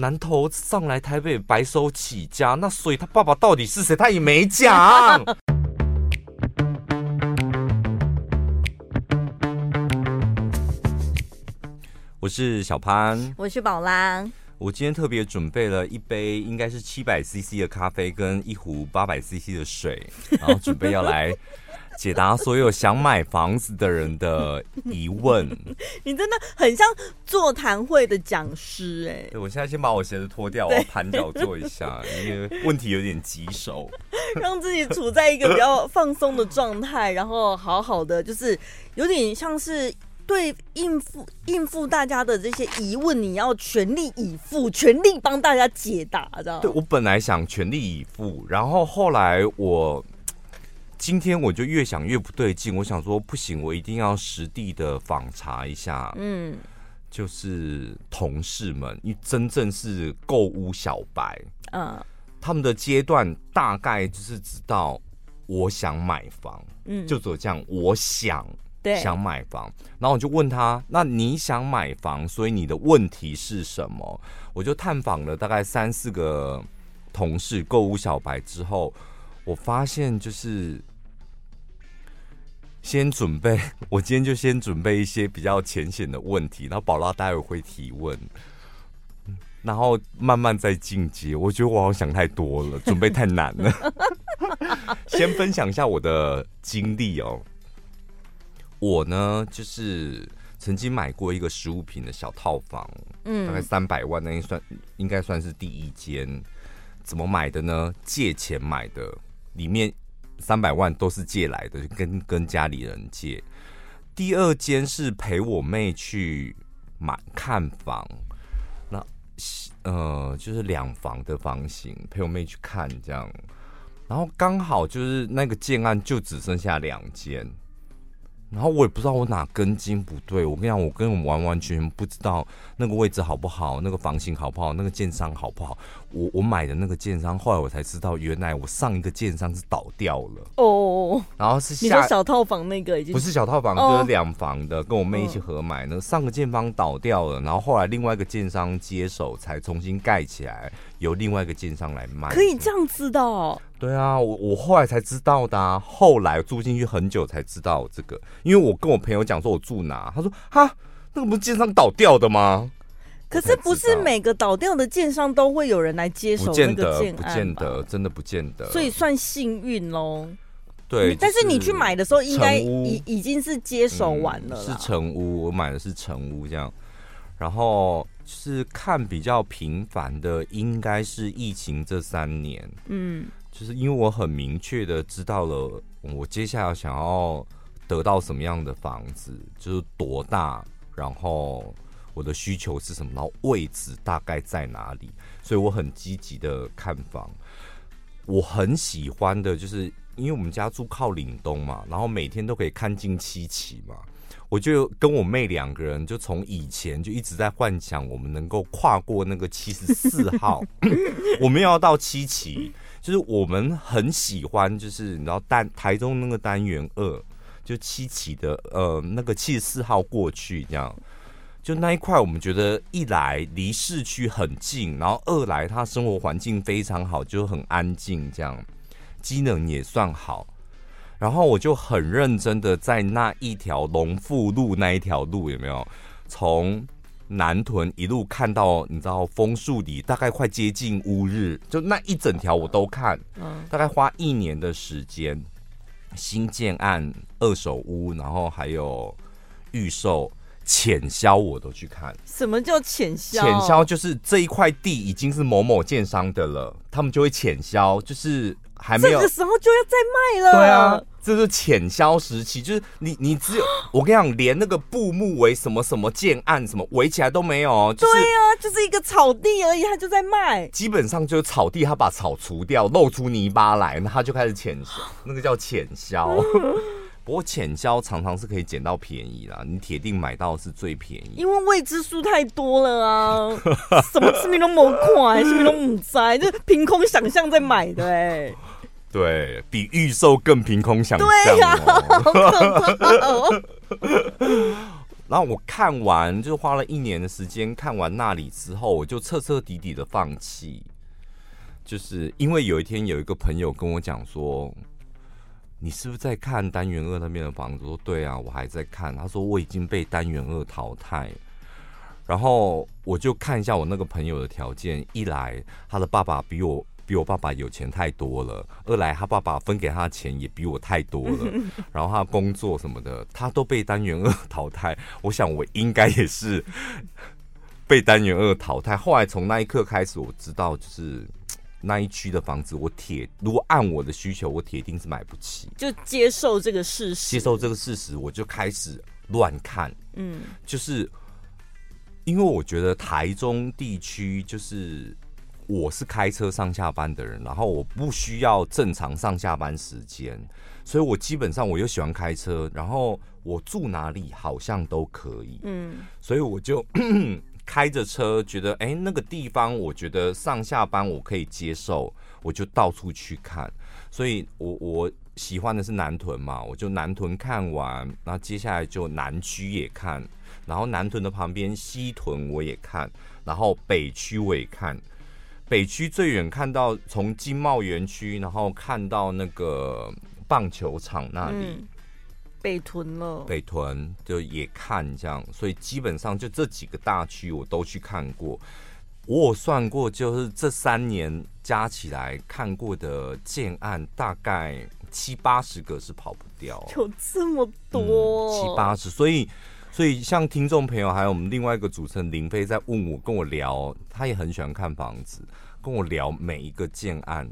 南投上来台北白手起家，那所以他爸爸到底是谁？他也没讲。我是小潘，我是宝拉。我今天特别准备了一杯应该是七百 CC 的咖啡跟一壶八百 CC 的水，然后准备要来解答所有想买房子的人的 疑问。你真的很像座谈会的讲师哎！对，我现在先把我鞋子脱掉，我要盘脚坐一下，因为问题有点棘手，让自己处在一个比较放松的状态，然后好好的，就是有点像是。对，应付应付大家的这些疑问，你要全力以赴，全力帮大家解答，知道？对，我本来想全力以赴，然后后来我今天我就越想越不对劲，我想说不行，我一定要实地的访查一下，嗯，就是同事们，因为真正是购屋小白，嗯，他们的阶段大概就是知道我想买房，嗯，就只有这样，我想。想买房，然后我就问他：“那你想买房，所以你的问题是什么？”我就探访了大概三四个同事，购物小白之后，我发现就是先准备，我今天就先准备一些比较浅显的问题，然后宝拉待会会提问，然后慢慢再进阶。我觉得我好像想太多了，准备太难了。先分享一下我的经历哦。我呢，就是曾经买过一个十五平的小套房，嗯，大概三百万，那应算应该算是第一间。怎么买的呢？借钱买的，里面三百万都是借来的，跟跟家里人借。第二间是陪我妹去买看房，那呃就是两房的房型，陪我妹去看这样，然后刚好就是那个建案就只剩下两间。然后我也不知道我哪根筋不对，我跟你讲，我跟我完完全全不知道那个位置好不好，那个房型好不好，那个建商好不好。我我买的那个建商，后来我才知道，原来我上一个建商是倒掉了哦。然后是下你说小套房那个已经不是小套房，就是两房的，跟我妹一起合买。那上个建商倒掉了，然后后来另外一个建商接手，才重新盖起来，由另外一个建商来卖。可以这样子的哦？对啊，我我后来才知道的啊。后来住进去很久才知道这个，因为我跟我朋友讲说我住哪，他说哈，那个不是建商倒掉的吗？可是不是每个倒掉的建商都会有人来接手那个建案，不见得，真的不见得，所以算幸运喽。对，但是你去买的时候，应该已已经是接手完了，是成屋，我买的是成屋这样。然后是看比较频繁的，应该是疫情这三年，嗯，就是因为我很明确的知道了我接下来想要得到什么样的房子，就是多大，然后。我的需求是什么？然后位置大概在哪里？所以我很积极的看房。我很喜欢的就是，因为我们家住靠岭东嘛，然后每天都可以看尽七期嘛。我就跟我妹两个人，就从以前就一直在幻想，我们能够跨过那个七十四号，我们要到七期。就是我们很喜欢，就是你知道单台中那个单元二，就七期的呃那个七十四号过去这样。就那一块，我们觉得一来离市区很近，然后二来它生活环境非常好，就很安静，这样机能也算好。然后我就很认真的在那一条龙富路那一条路有没有，从南屯一路看到你知道枫树里，大概快接近乌日，就那一整条我都看，大概花一年的时间，新建案、二手屋，然后还有预售。潜销我都去看，什么叫潜销？潜销就是这一块地已经是某某建商的了，他们就会潜销，就是还没有这个时候就要再卖了。对啊，这是潜销时期，就是你你只有 我跟你讲，连那个布幕为什么什么建案什么围起来都没有，就是、对啊，就是一个草地而已，他就在卖。基本上就是草地，他把草除掉，露出泥巴来，那他就开始潜销，那个叫潜销。不过浅销常常是可以捡到便宜啦，你铁定买到是最便宜，因为未知数太多了啊，什么事情都没快，什么都不在，就凭空想象在买的哎、欸，对比预售更凭空想象、喔，对呀、啊，好可怕哦、然后我看完，就花了一年的时间看完那里之后，我就彻彻底底的放弃。就是因为有一天有一个朋友跟我讲说：“你是不是在看单元二那边的房子？”我说：“对啊，我还在看。”他说：“我已经被单元二淘汰。”然后我就看一下我那个朋友的条件，一来他的爸爸比我。比我爸爸有钱太多了，二来他爸爸分给他的钱也比我太多了，然后他工作什么的，他都被单元二淘汰。我想我应该也是被单元二淘汰。后来从那一刻开始，我知道就是 那一区的房子，我铁如果按我的需求，我铁定是买不起。就接受这个事实，接受这个事实，我就开始乱看。嗯，就是因为我觉得台中地区就是。我是开车上下班的人，然后我不需要正常上下班时间，所以我基本上我又喜欢开车，然后我住哪里好像都可以，嗯，所以我就 开着车，觉得哎，那个地方我觉得上下班我可以接受，我就到处去看，所以我我喜欢的是南屯嘛，我就南屯看完，然后接下来就南区也看，然后南屯的旁边西屯我也看，然后北区我也看。北区最远看到从经贸园区，然后看到那个棒球场那里，嗯、北屯了。北屯就也看这样，所以基本上就这几个大区我都去看过。我有算过，就是这三年加起来看过的建案，大概七八十个是跑不掉。有这么多？嗯、七八十，所以。所以，像听众朋友，还有我们另外一个主持人林飞在问我，跟我聊，他也很喜欢看房子，跟我聊每一个建案，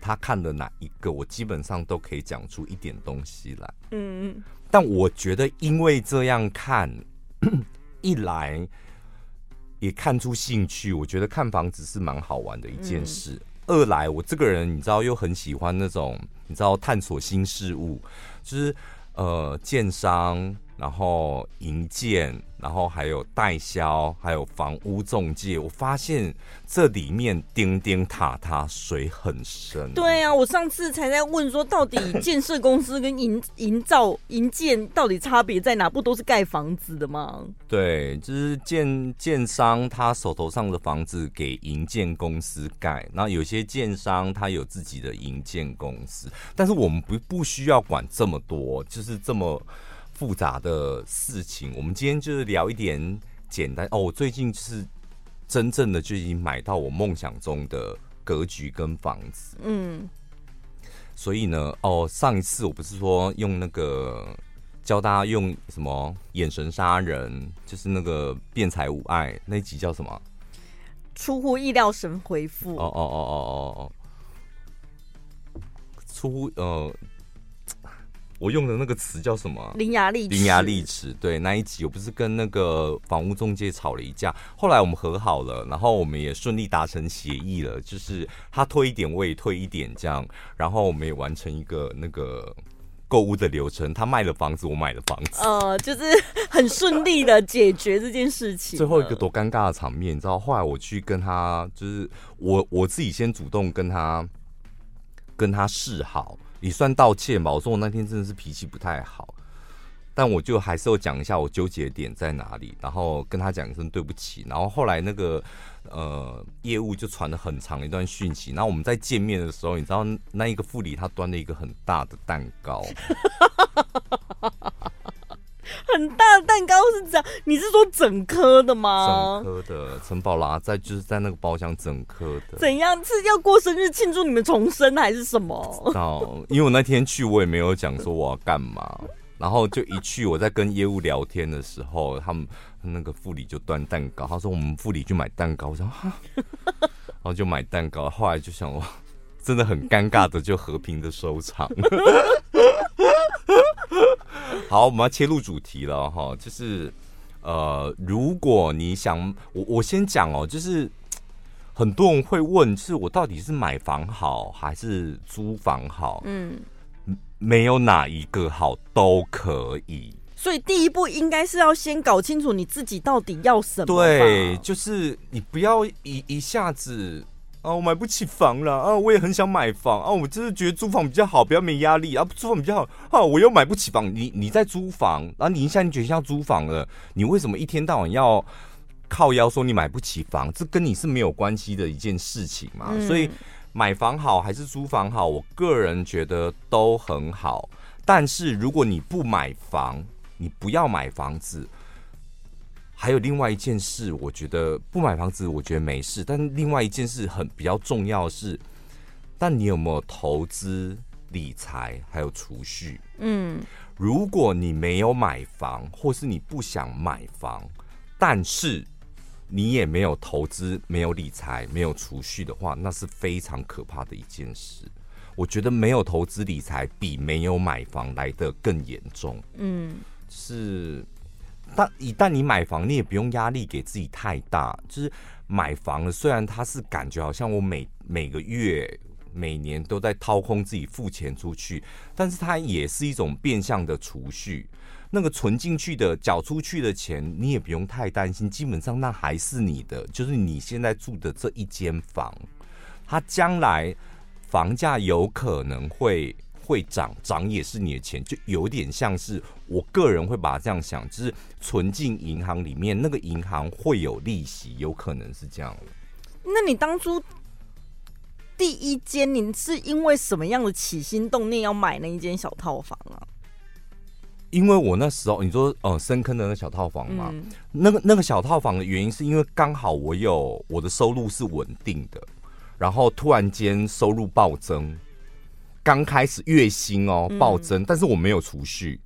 他看的哪一个，我基本上都可以讲出一点东西来。嗯，但我觉得，因为这样看，一来也看出兴趣，我觉得看房子是蛮好玩的一件事；二来，我这个人你知道，又很喜欢那种你知道探索新事物，就是呃，建商。然后营建，然后还有代销，还有房屋中介。我发现这里面钉钉塔塔，水很深。对啊，我上次才在问说，到底建设公司跟营 营造、营建到底差别在哪？不都是盖房子的吗？对，就是建建商他手头上的房子给营建公司盖，那有些建商他有自己的营建公司，但是我们不不需要管这么多，就是这么。复杂的事情，我们今天就是聊一点简单哦。我最近是真正的就已经买到我梦想中的格局跟房子，嗯。所以呢，哦，上一次我不是说用那个教大家用什么眼神杀人，就是那个辩才无碍那集叫什么？出乎意料神回复。哦哦哦哦哦哦，出乎呃。我用的那个词叫什么？伶牙俐齿。伶牙俐齿，对，那一集我不是跟那个房屋中介吵了一架，后来我们和好了，然后我们也顺利达成协议了，就是他退一点，我也退一点，这样，然后我们也完成一个那个购物的流程。他卖了房子，我买了房子，呃，就是很顺利的解决这件事情。最后一个多尴尬的场面，你知道？后来我去跟他，就是我我自己先主动跟他跟他示好。你算道歉吧，我说我那天真的是脾气不太好，但我就还是要讲一下我纠结点在哪里，然后跟他讲一声对不起，然后后来那个呃业务就传了很长一段讯息，然后我们在见面的时候，你知道那一个副理他端了一个很大的蛋糕。很大的蛋糕是这样，你是说整颗的吗？整颗的，陈宝拉在就是在那个包厢整颗的。怎样是要过生日庆祝你们重生还是什么？哦，因为我那天去我也没有讲说我要干嘛，然后就一去我在跟业务聊天的时候，他们那个副理就端蛋糕，他说我们副理去买蛋糕，我说哈，然后就买蛋糕，后来就想哇，真的很尴尬的就和平的收场。好，我们要切入主题了哈，就是呃，如果你想，我我先讲哦，就是很多人会问，是我到底是买房好还是租房好？嗯，没有哪一个好，都可以。所以第一步应该是要先搞清楚你自己到底要什么。对，就是你不要一一下子啊，我买不起房了啊，我也很想买房啊，我就是觉得租房比较好，比较没压力啊，租房比较好啊，我又买不起房。你你在租房，然后你现在你决定要租房了，你为什么一天到晚要靠腰说你买不起房？这跟你是没有关系的一件事情嘛。嗯、所以买房好还是租房好，我个人觉得都很好。但是如果你不买房，你不要买房子。还有另外一件事，我觉得不买房子，我觉得没事。但另外一件事很比较重要的是，但你有没有投资理财，还有储蓄？嗯，如果你没有买房，或是你不想买房，但是你也没有投资、没有理财、没有储蓄的话，那是非常可怕的一件事。我觉得没有投资理财比没有买房来的更严重。嗯，是。但一旦你买房，你也不用压力给自己太大。就是买房，虽然它是感觉好像我每每个月、每年都在掏空自己付钱出去，但是它也是一种变相的储蓄。那个存进去的、缴出去的钱，你也不用太担心。基本上那还是你的，就是你现在住的这一间房，它将来房价有可能会。会涨，涨也是你的钱，就有点像是我个人会把它这样想，就是存进银行里面，那个银行会有利息，有可能是这样。那你当初第一间，你是因为什么样的起心动念要买那一间小套房啊？因为我那时候你说，呃，深坑的那小套房嘛，嗯、那个那个小套房的原因是因为刚好我有我的收入是稳定的，然后突然间收入暴增。刚开始月薪哦暴增，嗯、但是我没有储蓄，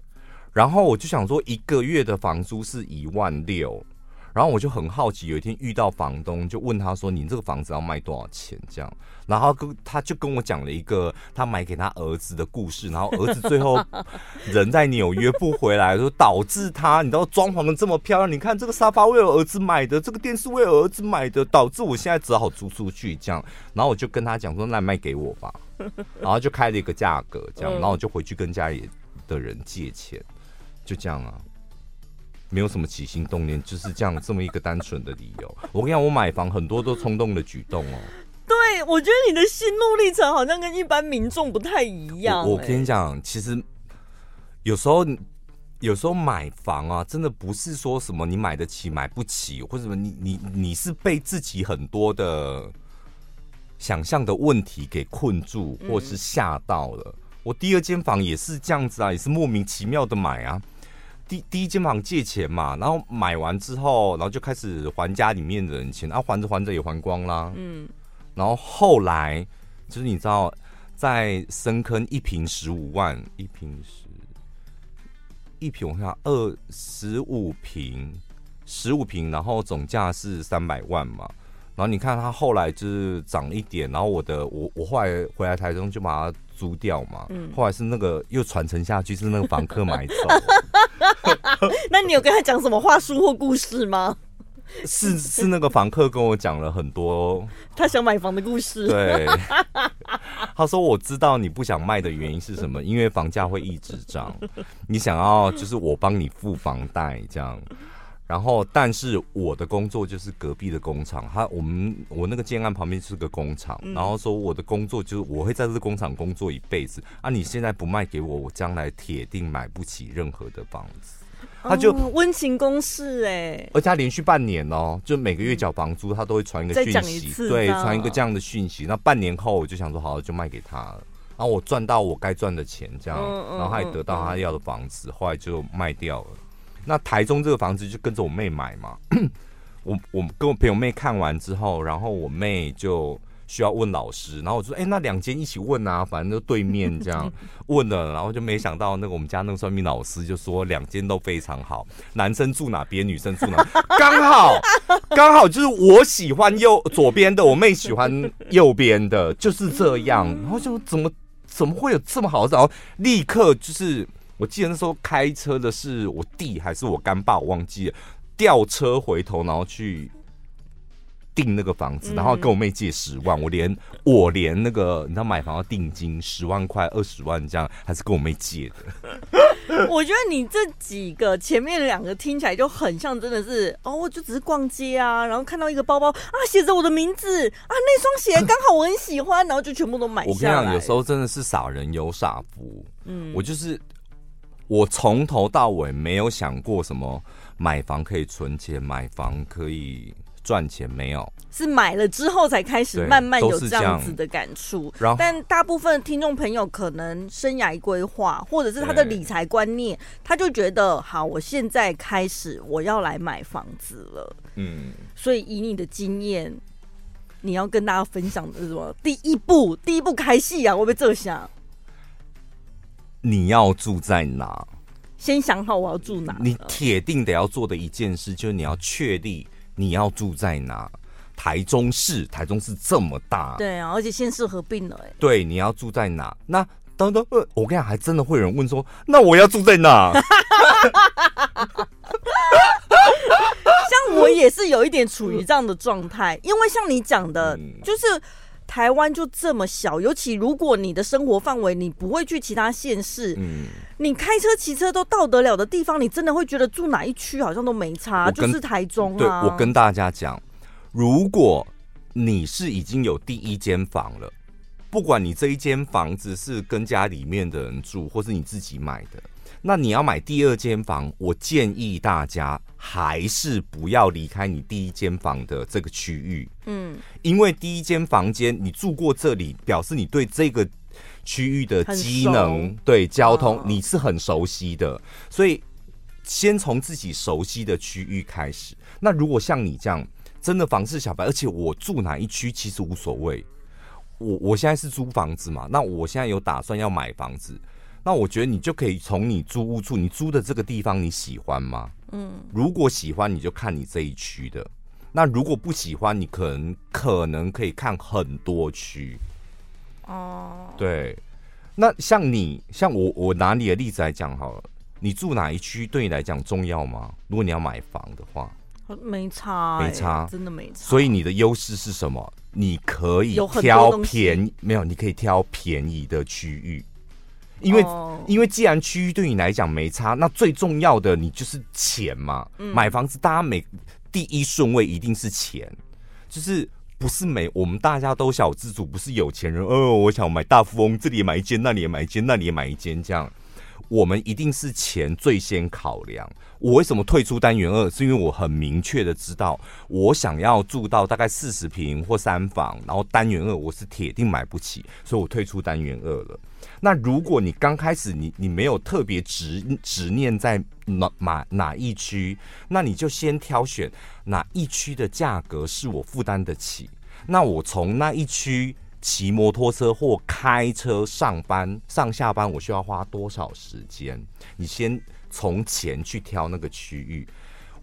然后我就想说一个月的房租是一万六，然后我就很好奇，有一天遇到房东，就问他说：“你这个房子要卖多少钱？”这样，然后跟他就跟我讲了一个他买给他儿子的故事，然后儿子最后人在纽约不回来，说导致他你知道装潢的这么漂亮，你看这个沙发为了儿子买的，这个电视为儿子买的，导致我现在只好租出去这样，然后我就跟他讲说：“那卖给我吧。”然后就开了一个价格，这样，然后我就回去跟家里的人借钱，就这样啊，没有什么起心动念，就是这样这么一个单纯的理由。我跟你讲，我买房很多都冲动的举动哦。对，我觉得你的心路历程好像跟一般民众不太一样。我，我跟你讲，其实有时候有时候买房啊，真的不是说什么你买得起买不起，或者什么你你你是被自己很多的。想象的问题给困住，或是吓到了。嗯、我第二间房也是这样子啊，也是莫名其妙的买啊。第第一间房借钱嘛，然后买完之后，然后就开始还家里面的人钱，啊，还着还着也还光啦。嗯，然后后来就是你知道，在深坑一坪十五万，一坪十，一坪我看二十五坪，十五坪，然后总价是三百万嘛。然后你看他后来就是涨一点，然后我的我我后来回来台中就把它租掉嘛，嗯、后来是那个又传承下去，是那个房客买走。那你有跟他讲什么话术或故事吗？是是那个房客跟我讲了很多他想买房的故事。对，他说我知道你不想卖的原因是什么，因为房价会一直涨，你想要就是我帮你付房贷这样。然后，但是我的工作就是隔壁的工厂，他我们我那个建案旁边是个工厂，嗯、然后说我的工作就是我会在这个工厂工作一辈子啊！你现在不卖给我，我将来铁定买不起任何的房子。他就、哦、温情攻势哎，而且他连续半年哦，就每个月缴房租，他都会传一个讯息，对，传一个这样的讯息。那半年后我就想说，好，就卖给他了，然后我赚到我该赚的钱，这样，然后他也得到他要的房子，后来就卖掉了。那台中这个房子就跟着我妹买嘛，我我跟我朋友妹看完之后，然后我妹就需要问老师，然后我说，哎、欸，那两间一起问啊，反正就对面这样。问了，然后就没想到那个我们家那个算命老师就说两间都非常好，男生住哪边，女生住哪，刚好刚好就是我喜欢右左边的，我妹喜欢右边的，就是这样，然后就怎么怎么会有这么好的，然后立刻就是。我记得那时候开车的是我弟还是我干爸，我忘记了。吊车回头，然后去订那个房子，然后跟我妹借十万。我连我连那个你知道买房要定金十万块、二十万这样，还是跟我妹借的。我觉得你这几个前面两个听起来就很像，真的是哦，我就只是逛街啊，然后看到一个包包啊，写着我的名字啊，那双鞋刚好我很喜欢，然后就全部都买下来。我跟你讲，有时候真的是傻人有傻福。嗯，我就是我从头到尾没有想过什么买房可以存钱，买房可以。赚钱没有，是买了之后才开始慢慢有这样子的感触。但大部分听众朋友可能生涯规划或者是他的理财观念，他就觉得好，我现在开始我要来买房子了。嗯，所以以你的经验，你要跟大家分享的是什么？第一步，第一步开戏啊！我被这想，你要住在哪？先想好我要住哪。你铁定得要做的一件事，就是你要确定。你要住在哪？台中市，台中市这么大，对啊，而且县市合并了，哎，对，你要住在哪？那等等，呃，我跟你讲，还真的会有人问说，那我要住在哪？像我也是有一点处于这样的状态，因为像你讲的，嗯、就是。台湾就这么小，尤其如果你的生活范围你不会去其他县市，嗯，你开车骑车都到得了的地方，你真的会觉得住哪一区好像都没差，就是台中啊。对，我跟大家讲，如果你是已经有第一间房了，不管你这一间房子是跟家里面的人住，或是你自己买的。那你要买第二间房，我建议大家还是不要离开你第一间房的这个区域，嗯，因为第一间房间你住过这里，表示你对这个区域的机能、对交通你是很熟悉的，所以先从自己熟悉的区域开始。那如果像你这样真的房市小白，而且我住哪一区其实无所谓，我我现在是租房子嘛，那我现在有打算要买房子。那我觉得你就可以从你租屋处，你租的这个地方你喜欢吗？嗯，如果喜欢，你就看你这一区的。那如果不喜欢，你可能可能可以看很多区。哦，对。那像你，像我，我拿你的例子来讲好了。你住哪一区对你来讲重要吗？如果你要买房的话，没差，没差，真的没差。所以你的优势是什么？你可以挑便宜，没有，你可以挑便宜的区域。因为因为既然区域对你来讲没差，那最重要的你就是钱嘛。买房子大家每第一顺位一定是钱，就是不是每我们大家都小资主，不是有钱人。哦，我想买大富翁，这里也买一间，那里也买一间，那里也买一间，这样。我们一定是钱最先考量。我为什么退出单元二？是因为我很明确的知道，我想要住到大概四十平或三房，然后单元二我是铁定买不起，所以我退出单元二了。那如果你刚开始你你没有特别执执念在哪哪哪一区，那你就先挑选哪一区的价格是我负担得起。那我从那一区骑摩托车或开车上班上下班，我需要花多少时间？你先从钱去挑那个区域。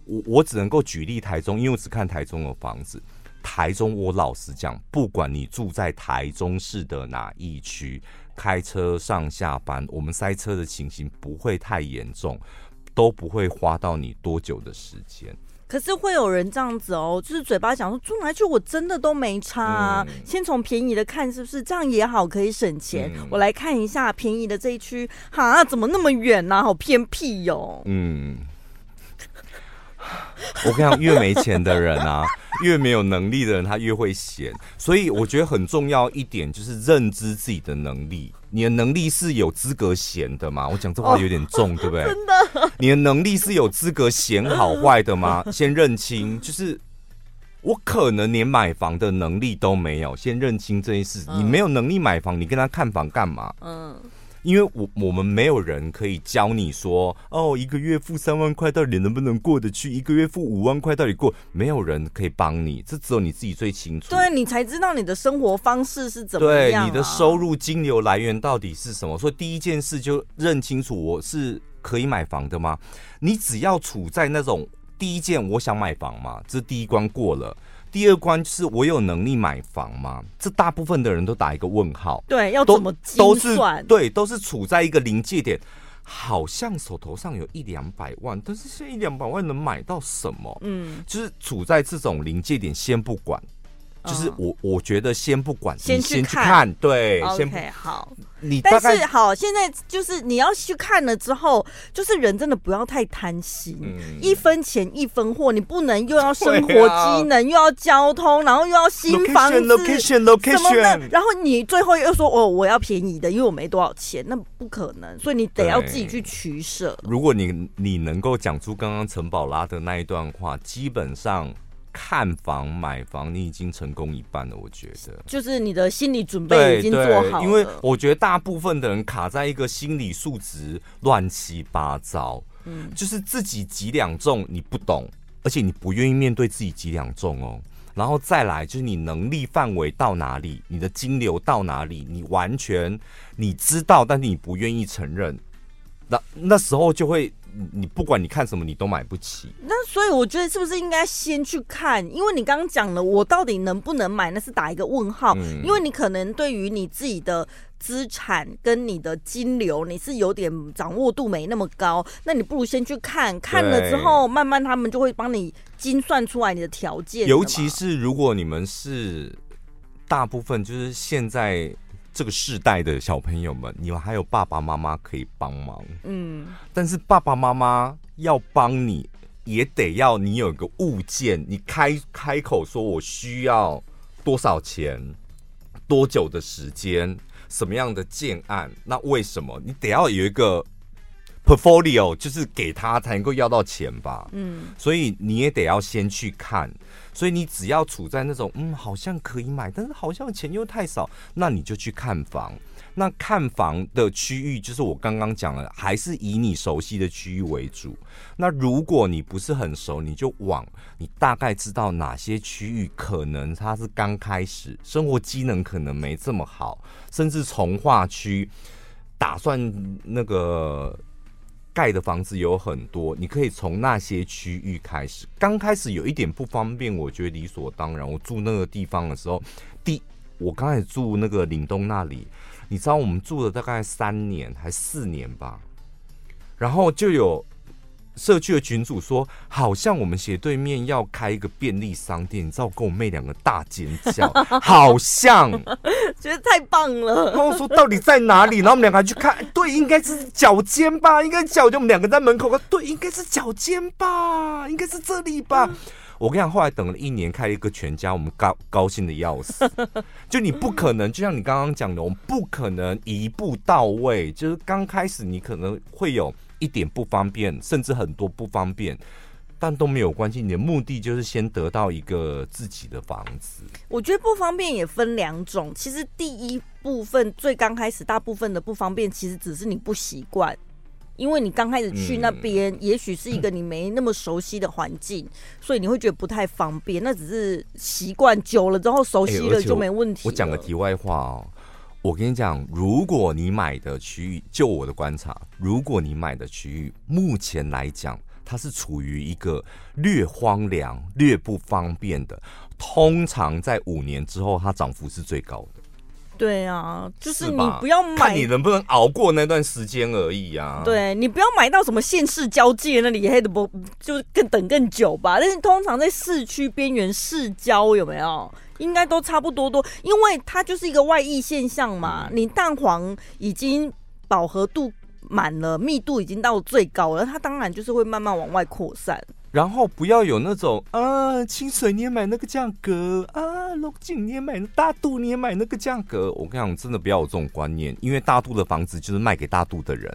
我我只能够举例台中，因为我只看台中的房子。台中，我老实讲，不管你住在台中市的哪一区。开车上下班，我们塞车的情形不会太严重，都不会花到你多久的时间。可是会有人这样子哦，就是嘴巴讲说住哪去，我真的都没差啊。嗯、先从便宜的看，是不是这样也好，可以省钱。嗯、我来看一下便宜的这一区，哈，怎么那么远呢、啊？好偏僻哟、哦。嗯，我跟你讲，越没钱的人啊。越没有能力的人，他越会闲。所以我觉得很重要一点就是认知自己的能力。你的能力是有资格闲的吗？我讲这话有点重，对不对？真的，你的能力是有资格闲好坏的吗？先认清，就是我可能连买房的能力都没有。先认清这件事，你没有能力买房，你跟他看房干嘛？嗯。因为我我们没有人可以教你说哦，一个月付三万块到底能不能过得去？一个月付五万块到底过？没有人可以帮你，这只有你自己最清楚。对，你才知道你的生活方式是怎么样啊，对，你的收入金流来源到底是什么？所以第一件事就认清楚，我是可以买房的吗？你只要处在那种第一件，我想买房嘛，这第一关过了。第二关就是我有能力买房吗？这大部分的人都打一个问号。对，要怎么都是对，都是处在一个临界点，好像手头上有一两百万，但是现在一两百万能买到什么？嗯，就是处在这种临界点，先不管。就是我我觉得先不管，先去看，对，OK，好。你但是好，现在就是你要去看了之后，就是人真的不要太贪心，嗯、一分钱一分货，你不能又要生活机能，啊、又要交通，然后又要新房子，location location 什么的，然后你最后又说哦，我要便宜的，因为我没多少钱，那不可能，所以你得要自己去取舍。如果你你能够讲出刚刚陈宝拉的那一段话，基本上。看房买房，你已经成功一半了。我觉得，就是你的心理准备已经做好了。因为我觉得大部分的人卡在一个心理素质乱七八糟，嗯，就是自己几两重你不懂，而且你不愿意面对自己几两重哦。然后再来就是你能力范围到哪里，你的金流到哪里，你完全你知道，但是你不愿意承认，那那时候就会。你不管你看什么，你都买不起。那所以我觉得是不是应该先去看？因为你刚刚讲了，我到底能不能买，那是打一个问号。嗯、因为你可能对于你自己的资产跟你的金流，你是有点掌握度没那么高。那你不如先去看看了之后，慢慢他们就会帮你精算出来你的条件。尤其是如果你们是大部分，就是现在。这个世代的小朋友们，你们还有爸爸妈妈可以帮忙，嗯，但是爸爸妈妈要帮你，也得要你有个物件，你开开口说我需要多少钱，多久的时间，什么样的建案，那为什么？你得要有一个 portfolio，就是给他才能够要到钱吧，嗯，所以你也得要先去看。所以你只要处在那种嗯，好像可以买，但是好像钱又太少，那你就去看房。那看房的区域就是我刚刚讲了，还是以你熟悉的区域为主。那如果你不是很熟，你就往你大概知道哪些区域可能它是刚开始，生活机能可能没这么好，甚至从化区打算那个。盖的房子有很多，你可以从那些区域开始。刚开始有一点不方便，我觉得理所当然。我住那个地方的时候，第我刚才住那个岭东那里，你知道我们住了大概三年还四年吧，然后就有。社区的群主说，好像我们斜对面要开一个便利商店，你知道我跟我妹两个大尖叫，好像，觉得太棒了。然后我说到底在哪里？然后我们两个还去看，对，应该是脚尖吧，应该脚尖。我们两个在门口，对，应该是脚尖吧，应该是这里吧。我跟你讲，后来等了一年，开了一个全家，我们高高兴的要死。就你不可能，就像你刚刚讲的，我们不可能一步到位。就是刚开始你可能会有。一点不方便，甚至很多不方便，但都没有关系。你的目的就是先得到一个自己的房子。我觉得不方便也分两种。其实第一部分最刚开始，大部分的不方便，其实只是你不习惯，因为你刚开始去那边，嗯、也许是一个你没那么熟悉的环境，嗯、所以你会觉得不太方便。那只是习惯久了之后，熟悉了就没问题、欸。我讲个题外话哦。我跟你讲，如果你买的区域，就我的观察，如果你买的区域目前来讲，它是处于一个略荒凉、略不方便的，通常在五年之后，它涨幅是最高的。对啊，就是你不要买，看你能不能熬过那段时间而已啊。对，你不要买到什么县市交界那里，黑的不就更等更久吧？但是通常在市区边缘、市郊有没有？应该都差不多多，因为它就是一个外溢现象嘛。你蛋黄已经饱和度满了，密度已经到最高了，它当然就是会慢慢往外扩散。然后不要有那种啊，清水你也买那个价格啊，龙井你也买，大肚你也买那个价格。我跟你讲，真的不要有这种观念，因为大肚的房子就是卖给大肚的人。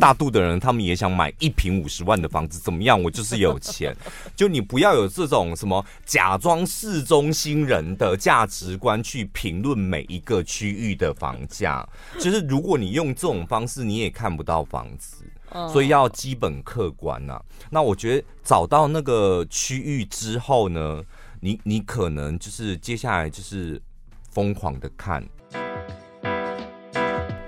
大肚的人，他们也想买一平五十万的房子，怎么样？我就是有钱。就你不要有这种什么假装市中心人的价值观去评论每一个区域的房价。就是如果你用这种方式，你也看不到房子。所以要基本客观呐。那我觉得找到那个区域之后呢，你你可能就是接下来就是疯狂的看。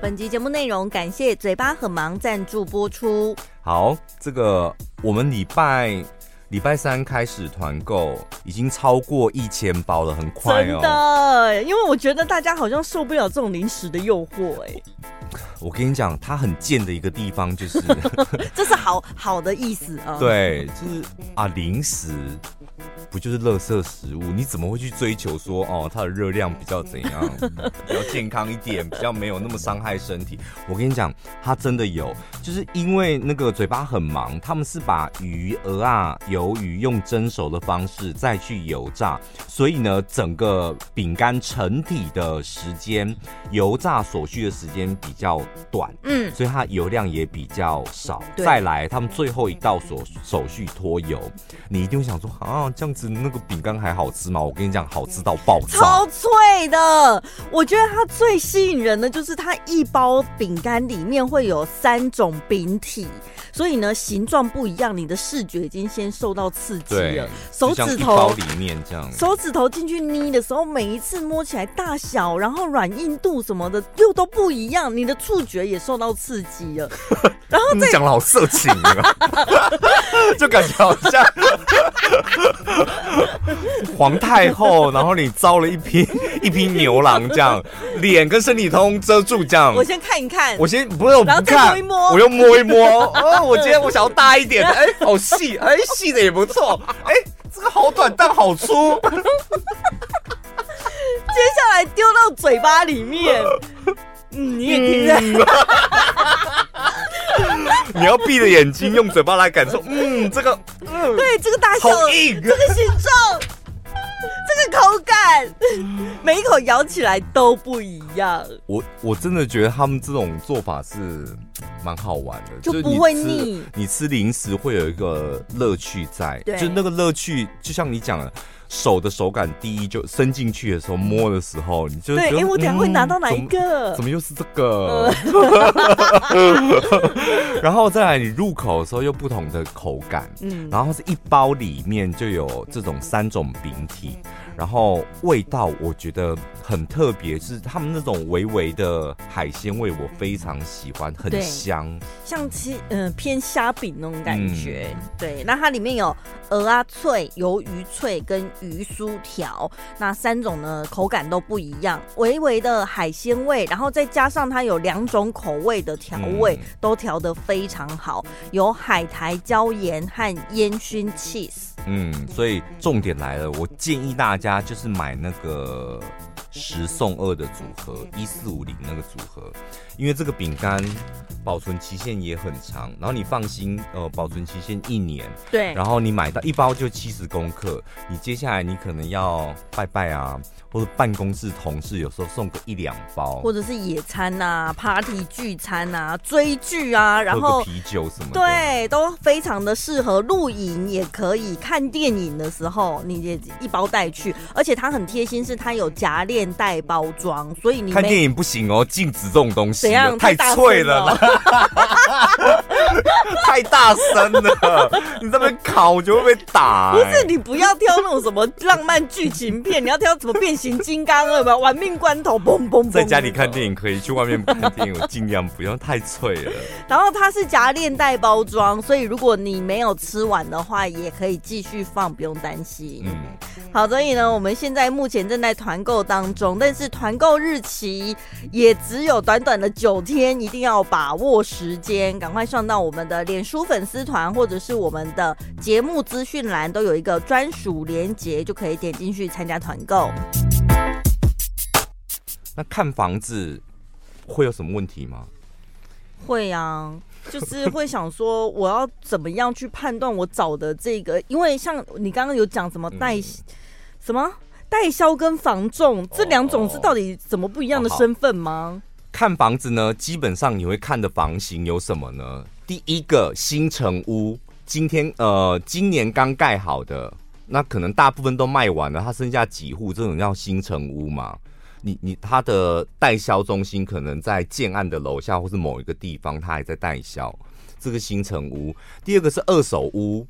本集节目内容感谢嘴巴很忙赞助播出。好，这个我们礼拜礼拜三开始团购，已经超过一千包了，很快哦。真的，因为我觉得大家好像受不了这种零食的诱惑。哎，我跟你讲，它很贱的一个地方就是，这是好好的意思啊。对，就是啊，零食不就是垃圾食物？你怎么会去追求说哦，它的热量比较怎样，比较健康一点，比较没有那么伤害身体？我跟你讲，它真的有，就是因为那个嘴巴很忙，他们是把鱼、鹅啊、鱿鱼用蒸熟的方式再去油炸，所以呢，整个饼干成体的时间，油炸所需的时间比较短，嗯，所以它油量也比较少。再来，他们最后一道所手续脱油，你一定会想说啊，这样子那个饼干还好吃吗？我跟你讲，好吃到爆炸，超脆的。我觉得它最吸引人的就是它一包饼干里面会有三种饼体，所以呢，形状不一样，你的视觉已经先受到刺激了。手指头里面这样，手指头进去捏的时候，每一次摸起来大小，然后软硬度什么的又都不一样，你的触觉也受到刺激了。然后你讲的好色情啊，就感觉好像 皇太后，然后你招了一批一批牛郎，这样脸跟身体通遮住，这样。我先看一看，我先不是我不看，摸一摸，我又摸一摸。哦，我今天我想要大一点的，哎、欸，好细，哎、欸，细的也不错，哎、欸，这个好短但好粗。接下来丢到嘴巴里面。嗯，你也听着，你要闭着眼睛，用嘴巴来感受。嗯，这个，嗯，对，这个大小，这个形状，这个口感，每一口咬起来都不一样。我我真的觉得他们这种做法是蛮好玩的，就不会腻。你吃零食会有一个乐趣在，就那个乐趣，就像你讲的。手的手感，第一就伸进去的时候摸的时候，你就对，哎、欸，我等下会拿到哪一个？怎么，怎么又是这个？然后再来，你入口的时候又不同的口感，嗯，然后是一包里面就有这种三种饼体。然后味道我觉得很特别，是他们那种微微的海鲜味，我非常喜欢，很香，像吃嗯、呃、偏虾饼那种感觉。嗯、对，那它里面有鹅啊脆、鱿鱼脆跟鱼酥条，那三种呢口感都不一样，微微的海鲜味，然后再加上它有两种口味的调味，嗯、都调得非常好，有海苔椒盐和烟熏 cheese。嗯，所以重点来了，我建议大家就是买那个十送二的组合，一四五零那个组合，因为这个饼干保存期限也很长，然后你放心，呃，保存期限一年，对，然后你买到一包就七十公克，你接下来你可能要拜拜啊。或者办公室同事有时候送个一两包，或者是野餐呐、party 聚餐呐、追剧啊，然后啤酒什么的，对，都非常的适合露营，也可以看电影的时候，你也一包带去。而且它很贴心，是它有夹链袋包装，所以你看电影不行哦，禁止这种东西，怎样？太脆了，太大声了，你这边烤就会被打、欸。不是，你不要挑那种什么浪漫剧情片，你要挑什么变形。金刚二吧，玩命关头，嘣嘣嘣！在家里看电影可以，去外面看电影我尽量不要太脆了。然后它是夹链袋包装，所以如果你没有吃完的话，也可以继续放，不用担心。嗯，好，所以呢，我们现在目前正在团购当中，但是团购日期也只有短短的九天，一定要把握时间，赶快上到我们的脸书粉丝团或者是我们的节目资讯栏，都有一个专属链接，就可以点进去参加团购。那看房子会有什么问题吗？会啊，就是会想说，我要怎么样去判断我找的这个？因为像你刚刚有讲什么代、嗯、什么代销跟房仲这两种是到底怎么不一样的身份吗？哦哦、看房子呢，基本上你会看的房型有什么呢？第一个新城屋，今天呃今年刚盖好的，那可能大部分都卖完了，它剩下几户，这种叫新城屋嘛。你你它的代销中心可能在建案的楼下，或是某一个地方，它还在代销这个新城屋。第二个是二手屋，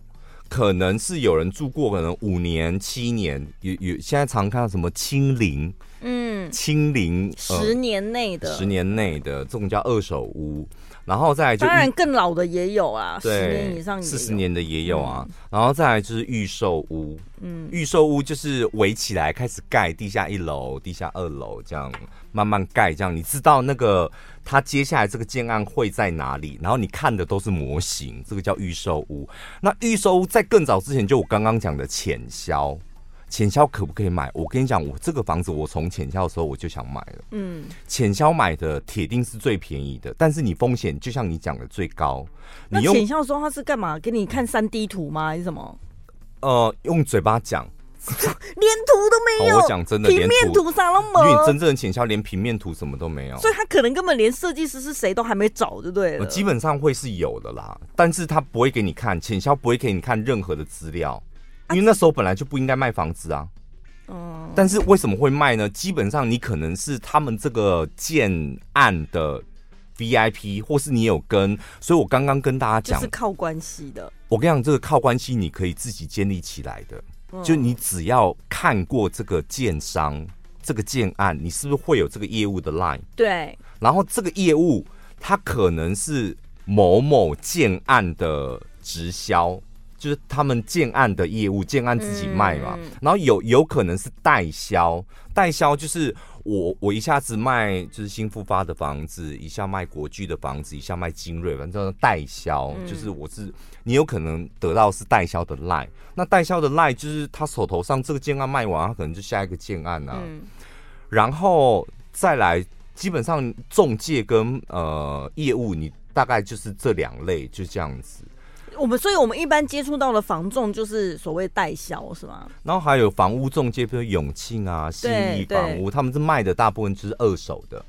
可能是有人住过，可能五年、七年，有有现在常看到什么清零，嗯，清零十年内的，十年内的这种叫二手屋。然后再来就当然更老的也有啊，对，十年以上四十年的也有啊。嗯、然后再来就是预售屋，嗯，预售屋就是围起来开始盖，地下一楼、地下二楼这样慢慢盖，这样你知道那个它接下来这个建案会在哪里，然后你看的都是模型，这个叫预售屋。那预售屋在更早之前，就我刚刚讲的潜销。潜销可不可以买？我跟你讲，我这个房子我从潜销的时候我就想买了。嗯，潜销买的铁定是最便宜的，但是你风险就像你讲的最高。你用潜销说他是干嘛？给你看三 D 图吗？还是什么？呃，用嘴巴讲，连图都没有。我讲真的，平面图啥都没有。因为真正的潜销连平面图什么都没有，所以他可能根本连设计师是谁都还没找，就对了。基本上会是有的啦，但是他不会给你看，潜销不会给你看任何的资料。因为那时候本来就不应该卖房子啊，嗯，但是为什么会卖呢？基本上你可能是他们这个建案的 VIP，或是你有跟，所以我刚刚跟大家讲，是靠关系的。我跟你讲，这个靠关系你可以自己建立起来的，就你只要看过这个建商这个建案，你是不是会有这个业务的 line？对，然后这个业务它可能是某某建案的直销。就是他们建案的业务，建案自己卖嘛，嗯、然后有有可能是代销，代销就是我我一下子卖就是新复发的房子，一下卖国巨的房子，一下卖精锐，反正代销、嗯、就是我是你有可能得到是代销的 line，那代销的 line 就是他手头上这个建案卖完，他可能就下一个建案啊，嗯、然后再来基本上中介跟呃业务，你大概就是这两类，就这样子。我们，所以我们一般接触到的房仲就是所谓代销，是吗？然后还有房屋中介，比如永庆啊、信义房屋，他们是卖的大部分就是二手的。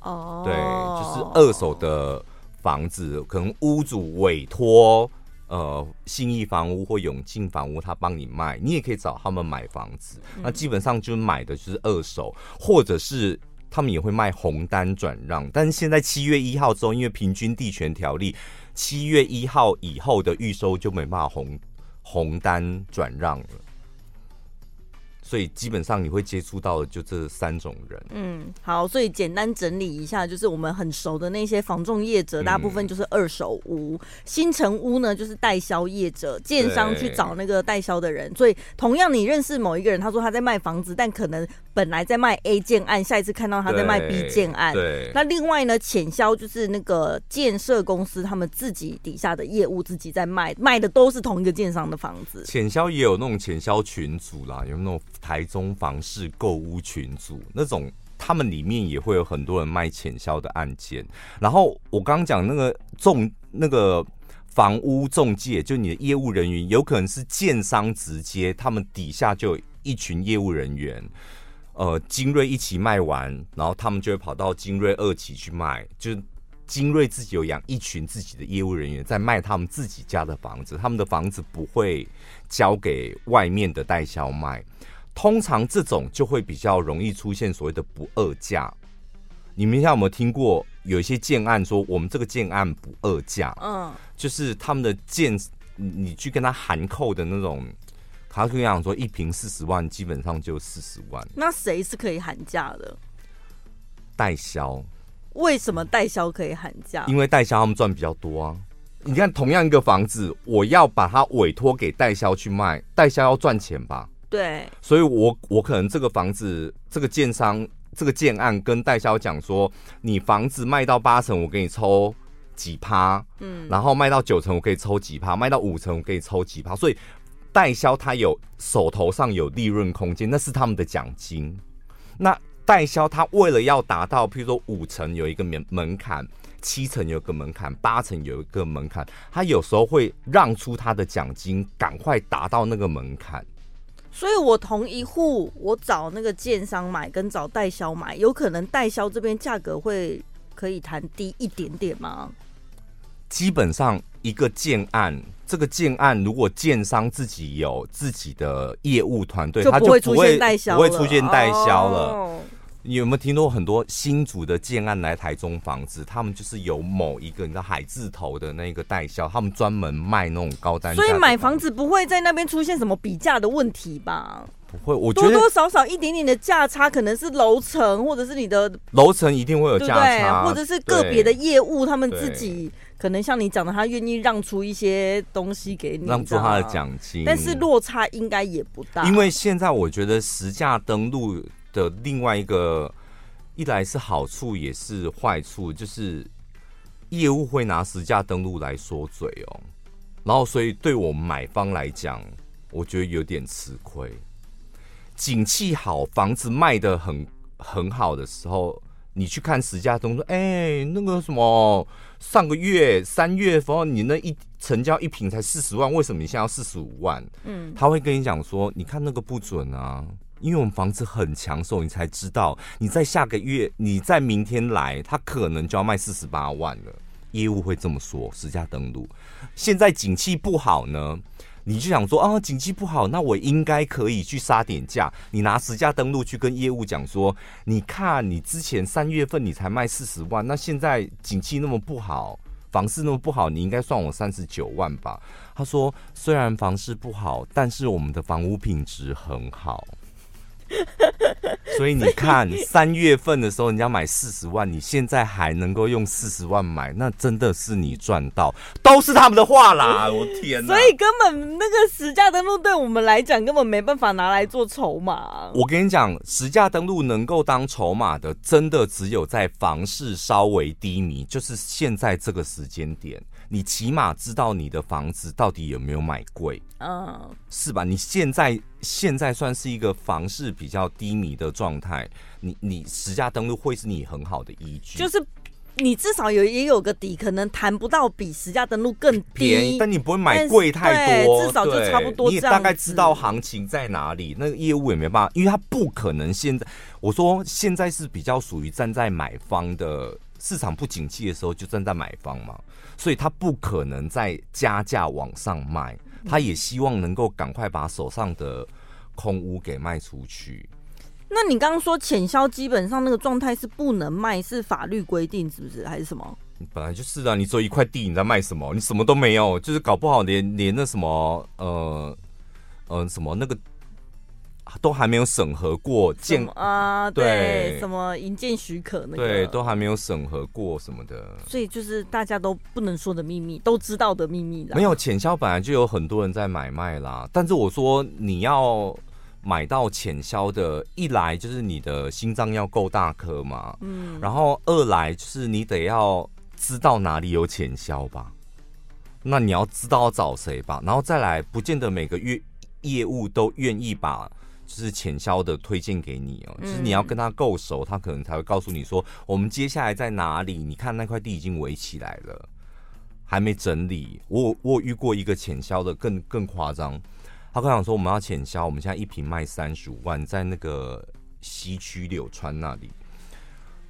哦，对，就是二手的房子，可能屋主委托呃信义房屋或永庆房屋，他帮你卖，你也可以找他们买房子。嗯、那基本上就买的就是二手，或者是他们也会卖红单转让。但是现在七月一号之后，因为平均地权条例。七月一号以后的预收就没办法红红单转让了。所以基本上你会接触到的就这三种人。嗯，好，所以简单整理一下，就是我们很熟的那些房仲业者，大部分就是二手屋；嗯、新城屋呢，就是代销业者，建商去找那个代销的人。所以同样，你认识某一个人，他说他在卖房子，但可能本来在卖 A 建案，下一次看到他在卖 B 建案。对。对那另外呢，潜销就是那个建设公司他们自己底下的业务，自己在卖，卖的都是同一个建商的房子。潜销也有那种潜销群组啦，有那种。台中房市购屋群组那种，他们里面也会有很多人卖潜销的案件。然后我刚刚讲那个中那个房屋中介，就你的业务人员，有可能是建商直接，他们底下就有一群业务人员。呃，精锐一起卖完，然后他们就会跑到精锐二期去卖，就精锐自己有养一群自己的业务人员在卖他们自己家的房子，他们的房子不会交给外面的代销卖。通常这种就会比较容易出现所谓的不二价。你们现在有没有听过有一些建案说我们这个建案不二价？嗯，就是他们的建，你去跟他含扣的那种，他跟你讲说一平四十万，基本上就四十万。那谁是可以喊价的？代销。为什么代销可以喊价？因为代销他们赚比较多啊。你看，同样一个房子，我要把它委托给代销去卖，代销要赚钱吧？对，所以我我可能这个房子，这个建商，这个建案跟代销讲说，你房子卖到八成，我给你抽几趴，嗯，然后卖到九成，我可以抽几趴，卖到五成，我可以抽几趴，所以代销他有手头上有利润空间，那是他们的奖金。那代销他为了要达到，譬如说五成有一个门门槛，七成有一个门槛，八成有一个门槛，他有时候会让出他的奖金，赶快达到那个门槛。所以，我同一户，我找那个建商买，跟找代销买，有可能代销这边价格会可以谈低一点点吗？基本上，一个建案，这个建案如果建商自己有自己的业务团队，他就不会出现代销，不会出现代销了。哦你有没有听过很多新竹的建案来台中房子？他们就是有某一个你知道海字头的那个代销，他们专门卖那种高单价。所以买房子不会在那边出现什么比价的问题吧？不会，我觉得多多少少一点点的价差，可能是楼层或者是你的楼层一定会有价差，或者是个别的业务他们自己可能像你讲的，他愿意让出一些东西给你，让出他的奖金，但是落差应该也不大。因为现在我觉得实价登录的另外一个一来是好处，也是坏处，就是业务会拿实价登录来说嘴哦，然后所以对我们买方来讲，我觉得有点吃亏。景气好，房子卖的很很好的时候，你去看实价登录，哎，那个什么，上个月三月份你那一成交一平才四十万，为什么你现在要四十五万？嗯，他会跟你讲说，你看那个不准啊。因为我们房子很抢手，你才知道你在下个月，你在明天来，他可能就要卖四十八万了。业务会这么说，实价登录。现在景气不好呢，你就想说啊，景气不好，那我应该可以去杀点价。你拿实价登录去跟业务讲说，你看你之前三月份你才卖四十万，那现在景气那么不好，房市那么不好，你应该算我三十九万吧？他说，虽然房市不好，但是我们的房屋品质很好。所以你看，三月份的时候人家买四十万，你现在还能够用四十万买，那真的是你赚到，都是他们的话啦！我天哪！所以根本那个实价登录对我们来讲根本没办法拿来做筹码。我跟你讲，实价登录能够当筹码的，真的只有在房市稍微低迷，就是现在这个时间点。你起码知道你的房子到底有没有买贵，嗯，是吧？你现在现在算是一个房市比较低迷的状态，你你实价登录会是你很好的依据，就是你至少有也有个底，可能谈不到比实价登录更低，但你不会买贵太多，至少就差不多。你也大概知道行情在哪里，那个业务也没办法，因为他不可能现在我说现在是比较属于站在买方的市场不景气的时候就站在买方嘛。所以他不可能再加价往上卖，他也希望能够赶快把手上的空屋给卖出去。那你刚刚说潜销基本上那个状态是不能卖，是法律规定是不是？还是什么？本来就是啊，你只有一块地，你在卖什么？你什么都没有，就是搞不好连连那什么呃呃什么那个。都还没有审核过建啊，对，什么营建许可那个，对，都还没有审核过什么的，所以就是大家都不能说的秘密，都知道的秘密。没有潜销本来就有很多人在买卖啦，但是我说你要买到潜销的，一来就是你的心脏要够大颗嘛，嗯，然后二来就是你得要知道哪里有潜销吧，那你要知道找谁吧，然后再来，不见得每个月业务都愿意把。就是浅销的推荐给你哦，就是你要跟他够熟，他可能才会告诉你说，我们接下来在哪里？你看那块地已经围起来了，还没整理。我我遇过一个浅销的更更夸张，他跟我讲说，我们要浅销，我们现在一瓶卖三十五万，在那个西区柳川那里。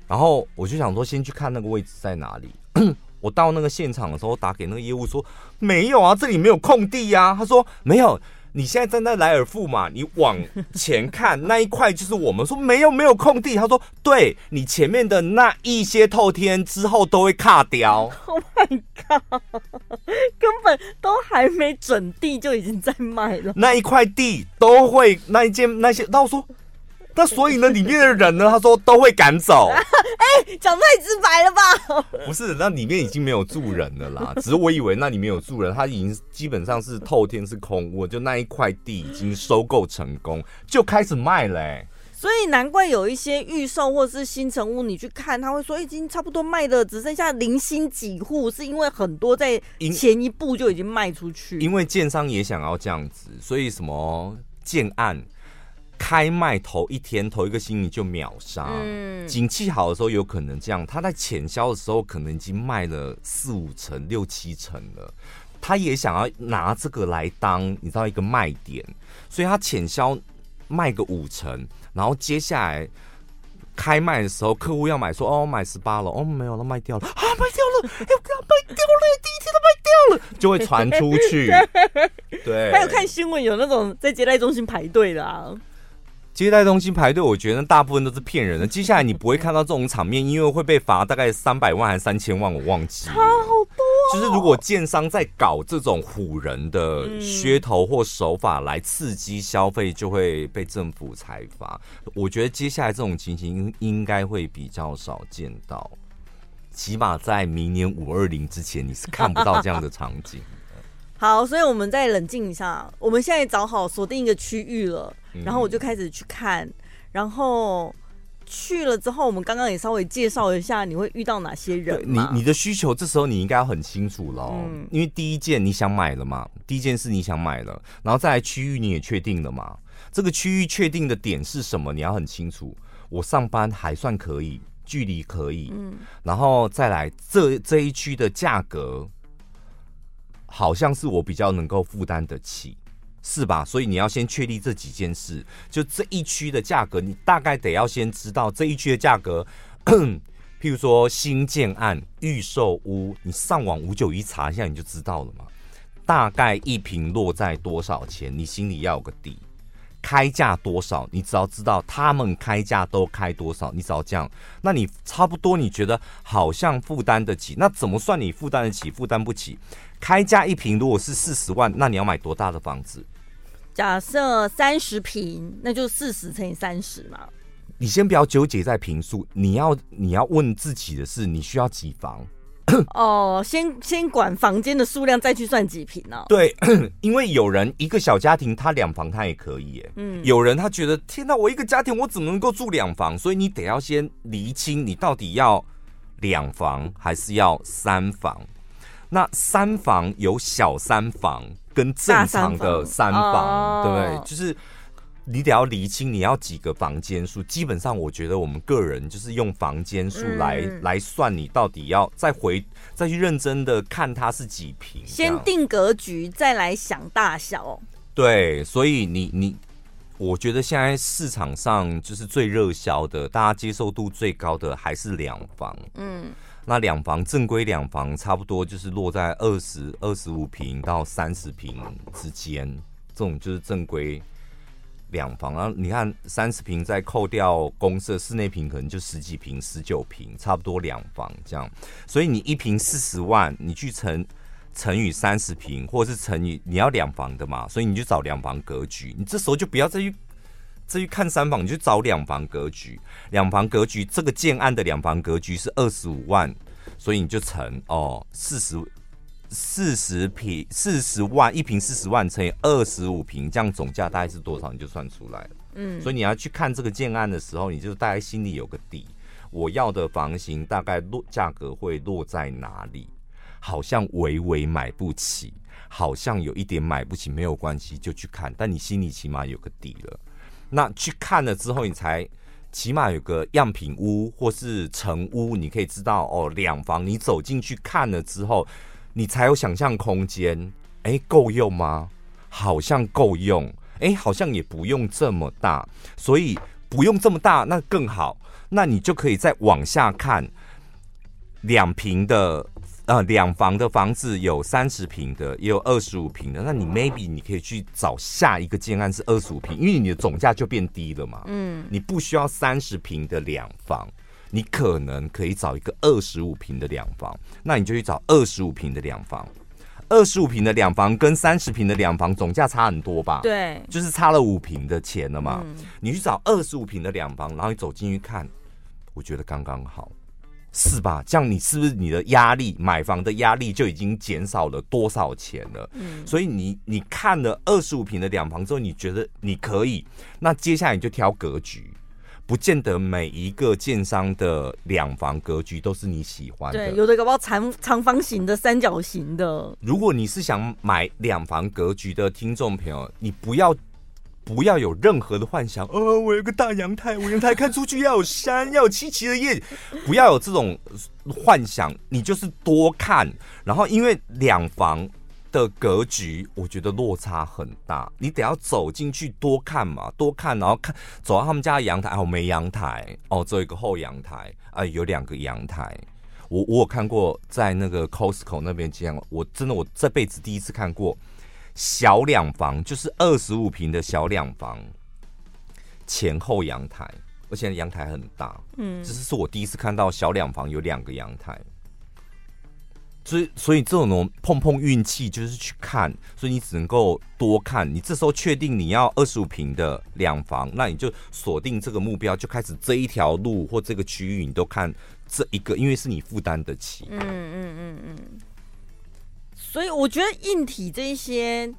然后我就想说，先去看那个位置在哪里。我到那个现场的时候，打给那个业务说，没有啊，这里没有空地呀。他说没有。你现在站在莱尔富嘛？你往前看那一块就是我们说没有没有空地。他说对，你前面的那一些透天之后都会卡掉。Oh my god！根本都还没整地就已经在卖了。那一块地都会那一间那些，那我说。那所以呢，里面的人呢？他说都会赶走。哎，讲太直白了吧？不是，那里面已经没有住人了啦。只是我以为那里面有住人，他已经基本上是透天是空屋，就那一块地已经收购成功，就开始卖嘞、欸。所以难怪有一些预售或是新成屋，你去看他会说已经差不多卖的只剩下零星几户，是因为很多在前一步就已经卖出去。因为建商也想要这样子，所以什么建案。开卖头一天，头一个星期就秒杀。嗯，景气好的时候有可能这样，他在潜销的时候可能已经卖了四五成、六七成了。他也想要拿这个来当你知道一个卖点，所以他潜销卖个五成，然后接下来开卖的时候，客户要买说哦，买十八了，哦没有了，卖掉了啊，卖掉了，要不要卖掉了，第一天都卖掉了，就会传出去。对，还有看新闻有那种在接待中心排队的啊。接待中心排队，我觉得大部分都是骗人的。接下来你不会看到这种场面，因为会被罚大概三百万还是三千万，我忘记了。差好多哦。就是如果建商在搞这种唬人的噱头或手法来刺激消费，就会被政府裁罚。我觉得接下来这种情形应该会比较少见到，起码在明年五二零之前，你是看不到这样的场景。好，所以我们再冷静一下。我们现在找好锁定一个区域了，然后我就开始去看，然后去了之后，我们刚刚也稍微介绍一下，你会遇到哪些人？你你的需求这时候你应该要很清楚喽，嗯，因为第一件你想买了嘛，第一件事你想买了，然后再来区域你也确定了嘛，这个区域确定的点是什么？你要很清楚。我上班还算可以，距离可以，嗯，然后再来这这一区的价格，好像是我比较能够负担得起。是吧？所以你要先确立这几件事，就这一区的价格，你大概得要先知道这一区的价格。譬如说新建案、预售屋，你上网五九一查一下，你就知道了嘛。大概一坪落在多少钱，你心里要有个底。开价多少，你只要知道他们开价都开多少，你只要这样，那你差不多你觉得好像负担得起，那怎么算你负担得起、负担不起？开价一平如果是四十万，那你要买多大的房子？假设三十平，那就四十乘以三十嘛。你先不要纠结在平数，你要你要问自己的是，你需要几房？哦，先先管房间的数量，再去算几平呢？对，因为有人一个小家庭，他两房他也可以耶。嗯，有人他觉得天哪，我一个家庭我怎么能够住两房？所以你得要先厘清，你到底要两房还是要三房？那三房有小三房跟正常的三房，对不对？就是。你得要厘清你要几个房间数，基本上我觉得我们个人就是用房间数来、嗯、来算，你到底要再回再去认真的看它是几平，先定格局，再来想大小。对，所以你你，我觉得现在市场上就是最热销的，大家接受度最高的还是两房。嗯，那两房正规两房差不多就是落在二十二十五平到三十平之间，这种就是正规。两房，然后你看三十平再扣掉公设室内平，可能就十几平、十九平，差不多两房这样。所以你一平四十万，你去乘乘以三十平，或者是乘以你要两房的嘛，所以你就找两房格局。你这时候就不要再去再去看三房，你就找两房格局。两房格局这个建案的两房格局是二十五万，所以你就乘哦四十。四十平四十万一平四十万乘以二十五平，这样总价大概是多少？你就算出来了。嗯，所以你要去看这个建案的时候，你就大概心里有个底。我要的房型大概落价格会落在哪里？好像微微买不起，好像有一点买不起，没有关系，就去看。但你心里起码有个底了。那去看了之后，你才起码有个样品屋或是成屋，你可以知道哦，两房你走进去看了之后。你才有想象空间，哎，够用吗？好像够用，哎，好像也不用这么大，所以不用这么大，那更好。那你就可以再往下看，两平的，呃，两房的房子有三十平的，也有二十五平的。那你 maybe 你可以去找下一个建案是二十五平，因为你的总价就变低了嘛。嗯，你不需要三十平的两房。你可能可以找一个二十五平的两房，那你就去找二十五平的两房。二十五平的两房跟三十平的两房总价差很多吧？对，就是差了五平的钱了嘛。嗯、你去找二十五平的两房，然后你走进去看，我觉得刚刚好，是吧？这样你是不是你的压力买房的压力就已经减少了多少钱了？嗯，所以你你看了二十五平的两房之后，你觉得你可以，那接下来你就挑格局。不见得每一个建商的两房格局都是你喜欢的，对，有的搞不好长长方形的、三角形的。如果你是想买两房格局的听众朋友，你不要不要有任何的幻想，哦，我有个大阳台，我阳台看出去要有山，要有七七的叶，不要有这种幻想，你就是多看，然后因为两房。的格局，我觉得落差很大。你得要走进去多看嘛，多看，然后看走到他们家的阳台，哦，没阳台，哦，只有一个后阳台，啊，有两个阳台。我我有看过在那个 Costco 那边这样，我真的我这辈子第一次看过小两房，就是二十五平的小两房，前后阳台，而且阳台很大。嗯，这是是我第一次看到小两房有两个阳台。所以，所以这种碰碰运气就是去看，所以你只能够多看。你这时候确定你要二十五平的两房，那你就锁定这个目标，就开始这一条路或这个区域你都看这一个，因为是你负担得起。嗯嗯嗯嗯。所以我觉得硬体这一些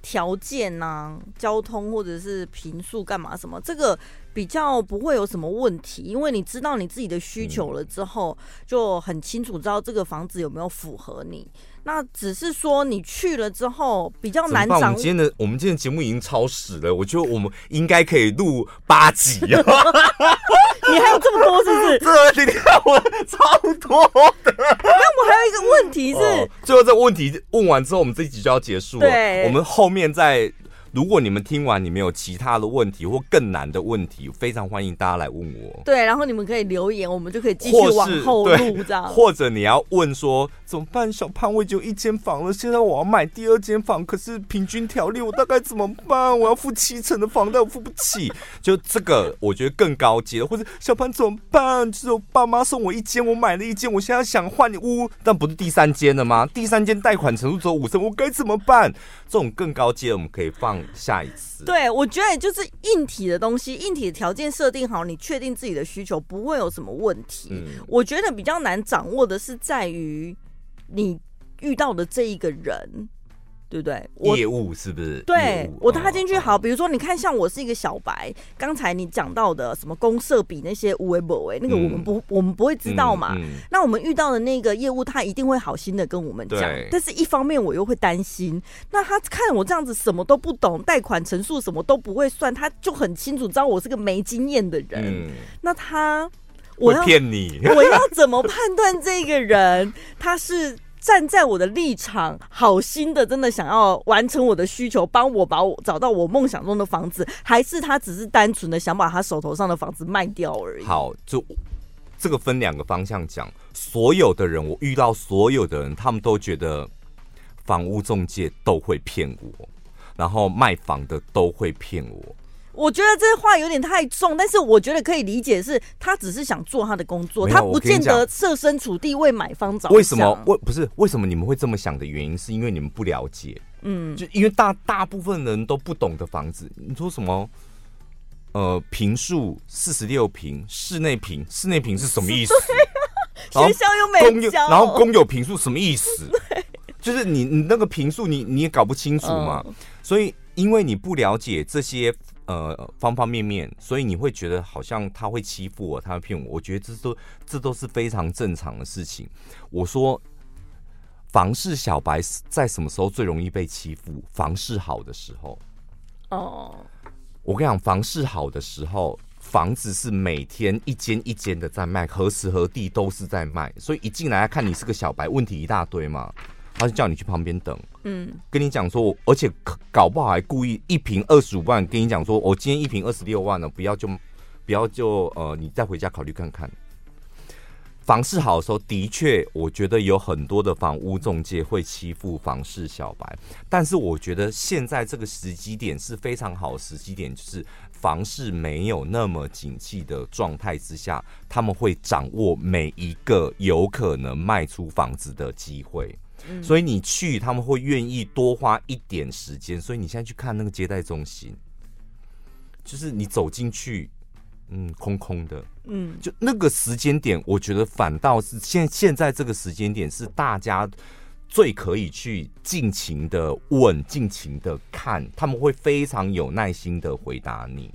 条件呐、交通或者是频数干嘛什么，这个比较不会有什么问题，因为你知道你自己的需求了之后，就很清楚知道这个房子有没有符合你。那只是说你去了之后比较难找。我们今天的我们今天的节目已经超时了，我觉得我们应该可以录八集。你还有这么多是不是？这，你看我超多的。那我还有一个问题是，哦、最后这个问题问完之后，我们这一集就要结束了。对，我们后面再。如果你们听完，你们有其他的问题或更难的问题，非常欢迎大家来问我。对，然后你们可以留言，我们就可以继续往后录这样。或者你要问说怎么办？小潘，我已经有一间房了，现在我要买第二间房，可是平均条例我大概怎么办？我要付七成的房贷，我付不起。就这个，我觉得更高阶的。或者小潘怎么办？就是我爸妈送我一间，我买了一间，我现在想换屋，但不是第三间了吗？第三间贷款程度只有五成，我该怎么办？这种更高阶，我们可以放。下一次，对，我觉得就是硬体的东西，硬体的条件设定好，你确定自己的需求不会有什么问题。嗯，我觉得比较难掌握的是在于你遇到的这一个人。对不对？业务是不是？对，我踏进去好，比如说你看，像我是一个小白，刚才你讲到的什么公社比那些无为不为，那个我们不，我们不会知道嘛。那我们遇到的那个业务，他一定会好心的跟我们讲。但是一方面我又会担心，那他看我这样子什么都不懂，贷款成数什么都不会算，他就很清楚知道我是个没经验的人。那他我要骗你，我要怎么判断这个人 他是？站在我的立场，好心的，真的想要完成我的需求，帮我把我找到我梦想中的房子，还是他只是单纯的想把他手头上的房子卖掉而已？好，就这个分两个方向讲。所有的人，我遇到所有的人，他们都觉得房屋中介都会骗我，然后卖房的都会骗我。我觉得这话有点太重，但是我觉得可以理解，是他只是想做他的工作，他不见得设身处地为买方着想。为什么？为不是为什么你们会这么想的原因，是因为你们不了解。嗯，就因为大大部分人都不懂的房子，你说什么？呃，平数四十六平，室内平，室内平是什么意思？学校又没有，然后公有平数什么意思？就是你你那个平数，你你也搞不清楚嘛。嗯、所以因为你不了解这些。呃，方方面面，所以你会觉得好像他会欺负我，他会骗我。我觉得这都这都是非常正常的事情。我说，房市小白在什么时候最容易被欺负？房市好的时候。哦。我跟你讲，房市好的时候，房子是每天一间一间的在卖，何时何地都是在卖，所以一进来看你是个小白，问题一大堆嘛。他就叫你去旁边等，嗯，跟你讲说，而且搞不好还故意一瓶二十五万，跟你讲说，我今天一瓶二十六万了，不要就不要就呃，你再回家考虑看看。房市好的时候，的确，我觉得有很多的房屋中介会欺负房市小白，但是我觉得现在这个时机点是非常好的时机点，就是房市没有那么景气的状态之下，他们会掌握每一个有可能卖出房子的机会。所以你去，他们会愿意多花一点时间。所以你现在去看那个接待中心，就是你走进去，嗯，空空的，嗯，就那个时间点，我觉得反倒是现现在这个时间点是大家最可以去尽情的问、尽情的看，他们会非常有耐心的回答你。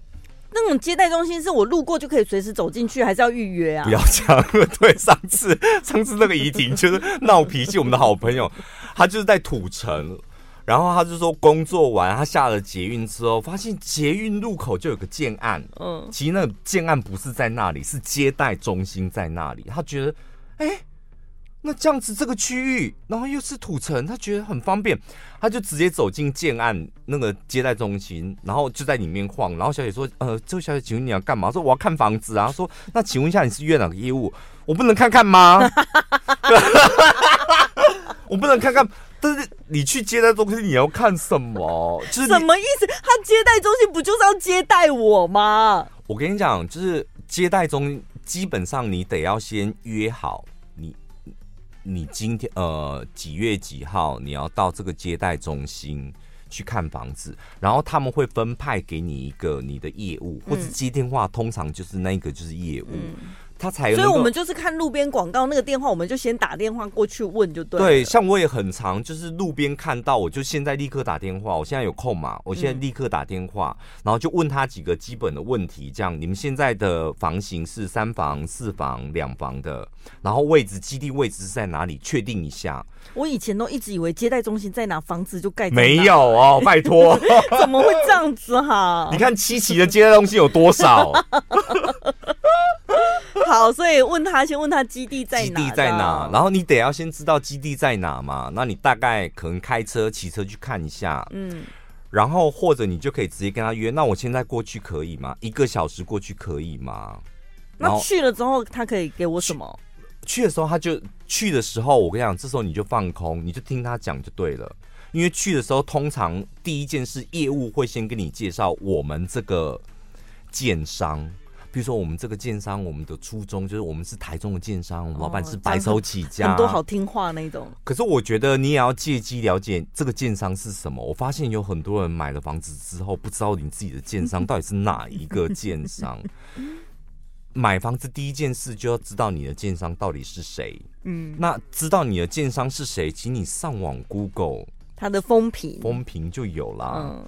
那种接待中心是我路过就可以随时走进去，还是要预约啊？不要讲，对，上次 上次那个怡婷就是闹脾气，我们的好朋友，他就是在土城，然后他就说工作完，他下了捷运之后，发现捷运路口就有个建案，嗯，其实那个建案不是在那里，是接待中心在那里，他觉得，哎、欸。那这样子，这个区域，然后又是土城，他觉得很方便，他就直接走进建案那个接待中心，然后就在里面晃。然后小姐说：“呃，这位小姐，请问你要干嘛？”说：“我要看房子啊。”说：“那请问一下，你是约哪个业务？我不能看看吗？我不能看看。但是你去接待中心，你要看什么？就是什么意思？他接待中心不就是要接待我吗？我跟你讲，就是接待中，基本上你得要先约好。”你今天呃几月几号你要到这个接待中心去看房子，然后他们会分派给你一个你的业务，或者接电话，通常就是那个就是业务。他才。所以我们就是看路边广告那个电话，我们就先打电话过去问就对。对，像我也很常，就是路边看到，我就现在立刻打电话。我现在有空嘛？我现在立刻打电话，嗯、然后就问他几个基本的问题，这样你们现在的房型是三房、四房、两房的，然后位置基地位置是在哪里？确定一下。我以前都一直以为接待中心在哪，房子就盖。没有哦，拜托，怎么会这样子哈？你看七期的接待中心有多少？好，所以问他，先问他基地在哪？基地在哪？然后你得要先知道基地在哪嘛。那你大概可能开车、骑车去看一下，嗯。然后或者你就可以直接跟他约。那我现在过去可以吗？一个小时过去可以吗？那去了之后，他可以给我什么？去的时候，他就去的时候，我跟你讲，这时候你就放空，你就听他讲就对了。因为去的时候，通常第一件事，业务会先跟你介绍我们这个建商。比如说，我们这个建商，我们的初衷就是我们是台中的建商，我们老板是白手起家，哦，很多好听话那种。可是我觉得你也要借机了解这个建商是什么。我发现有很多人买了房子之后，不知道你自己的建商 到底是哪一个建商。买房子第一件事就要知道你的建商到底是谁。嗯，那知道你的建商是谁，请你上网 Google 他的风评，风评就有啦。嗯。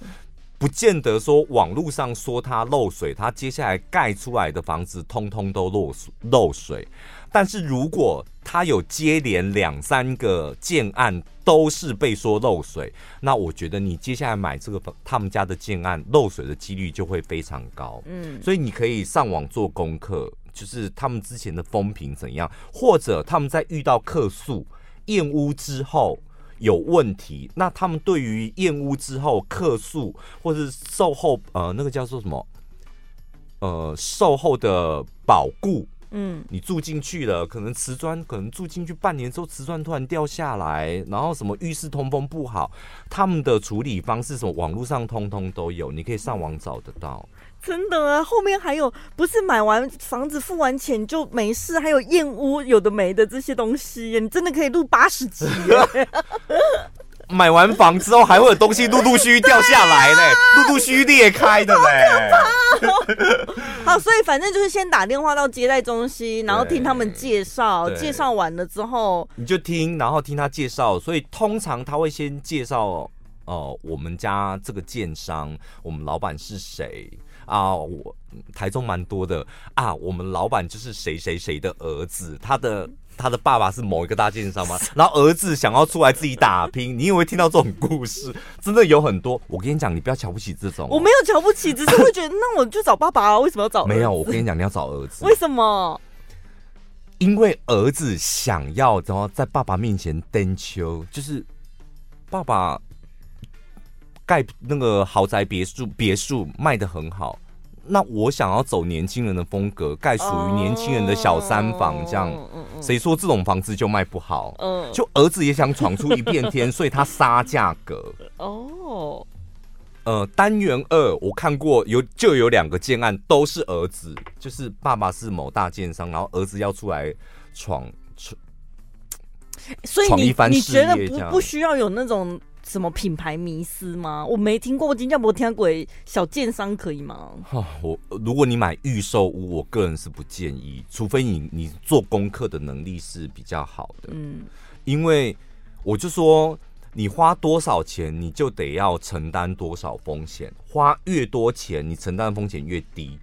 不见得说网络上说它漏水，它接下来盖出来的房子通通都漏水漏水。但是如果它有接连两三个建案都是被说漏水，那我觉得你接下来买这个他们家的建案漏水的几率就会非常高。嗯，所以你可以上网做功课，就是他们之前的风评怎样，或者他们在遇到客诉验屋之后。有问题，那他们对于验屋之后客诉或是售后，呃，那个叫做什么？呃，售后的保固，嗯，你住进去了，可能瓷砖可能住进去半年之后，瓷砖突然掉下来，然后什么浴室通风不好，他们的处理方式什么，网络上通通都有，你可以上网找得到。真的啊，后面还有不是买完房子付完钱就没事，还有验屋有的没的这些东西，你真的可以录八十集。买完房之后还会有东西陆陆续续掉下来嘞，陆陆续续裂开的嘞。好，所以反正就是先打电话到接待中心，然后听他们介绍，介绍完了之后你就听，然后听他介绍。所以通常他会先介绍哦、呃，我们家这个建商，我们老板是谁。啊，我台中蛮多的啊。我们老板就是谁谁谁的儿子，他的他的爸爸是某一个大建商嘛？然后儿子想要出来自己打拼，你有没有听到这种故事？真的有很多。我跟你讲，你不要瞧不起这种。我没有瞧不起，只是会觉得那我就找爸爸啊，为什么要找？没有，我跟你讲，你要找儿子。为什么？因为儿子想要，然后在爸爸面前登秋，就是爸爸。盖那个豪宅别墅，别墅卖的很好。那我想要走年轻人的风格，盖属于年轻人的小三房，这样，谁说这种房子就卖不好？嗯就儿子也想闯出一片天，所以他杀价格。哦，呃，单元二我看过有就有两个建案都是儿子，就是爸爸是某大建商，然后儿子要出来闯闯，所以你你觉得不不需要有那种。什么品牌迷思吗？我没听过，我今天没听过。小建商可以吗？哈，我如果你买预售屋，我个人是不建议，除非你你做功课的能力是比较好的。嗯，因为我就说，你花多少钱，你就得要承担多少风险，花越多钱，你承担的风险越低。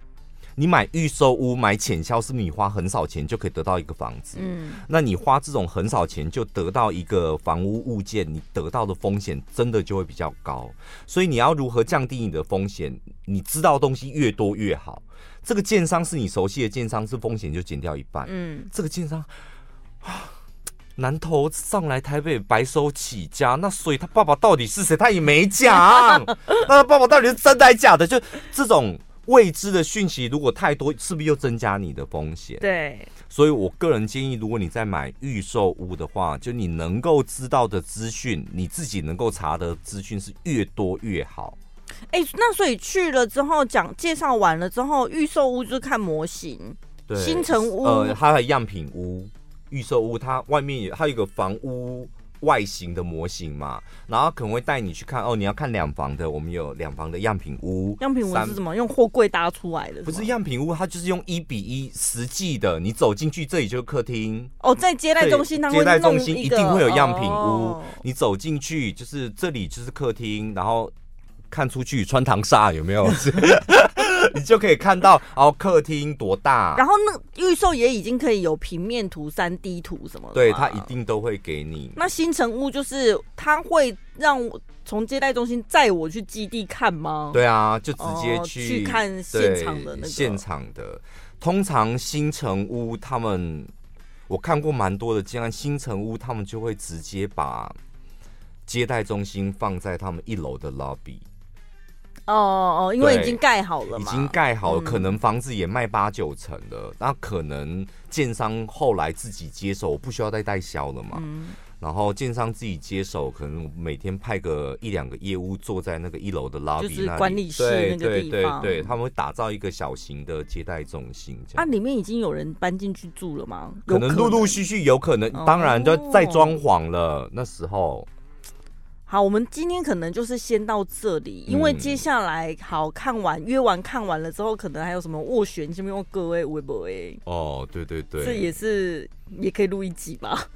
你买预售屋买浅销，是不是你花很少钱就可以得到一个房子？嗯，那你花这种很少钱就得到一个房屋物件，你得到的风险真的就会比较高。所以你要如何降低你的风险？你知道的东西越多越好。这个建商是你熟悉的建商，是风险就减掉一半。嗯，这个建商啊，南投上来台北白手起家，那所以他爸爸到底是谁？他也没讲。那他爸爸到底是真的还是假的？就这种。未知的讯息如果太多，是不是又增加你的风险？对，所以我个人建议，如果你在买预售屋的话，就你能够知道的资讯，你自己能够查的资讯是越多越好。哎、欸，那所以去了之后讲介绍完了之后，预售屋就是看模型，对，新城屋，呃，它还有样品屋，预售屋它外面有它有一个房屋外形的模型嘛，然后可能会带你去看哦，你要看两房的，我们有两房的样品屋。样品屋是什么？用货柜搭出来的？不是样品屋，它就是用一比一实际的，你走进去，这里就是客厅。哦，在接待中心，接待中心一定会有样品屋，哦、你走进去就是这里就是客厅，然后看出去穿堂煞有没有？你就可以看到哦，客厅多大，然后那预售也已经可以有平面图、三 D 图什么的，对，他一定都会给你。那新城屋就是他会让我从接待中心载我去基地看吗？对啊，就直接去、哦、去看现场的那个现场的。通常新城屋他们我看过蛮多的，既然新城屋他们就会直接把接待中心放在他们一楼的 lobby。哦哦，因为已经盖好了嘛，已经盖好了，嗯、可能房子也卖八九成了，那可能建商后来自己接手，不需要再代销了嘛。嗯、然后建商自己接手，可能每天派个一两个业务坐在那个一楼的 lobby 就是管理室那个地方，对对对对，他们会打造一个小型的接待中心。啊，里面已经有人搬进去住了吗？可能陆陆续续有可能，哦、当然就在装潢了那时候。好，我们今天可能就是先到这里，因为接下来好看完约完看完了之后，可能还有什么斡旋，这边用各位微博哎。哦，对对对，这也是也可以录一集吧？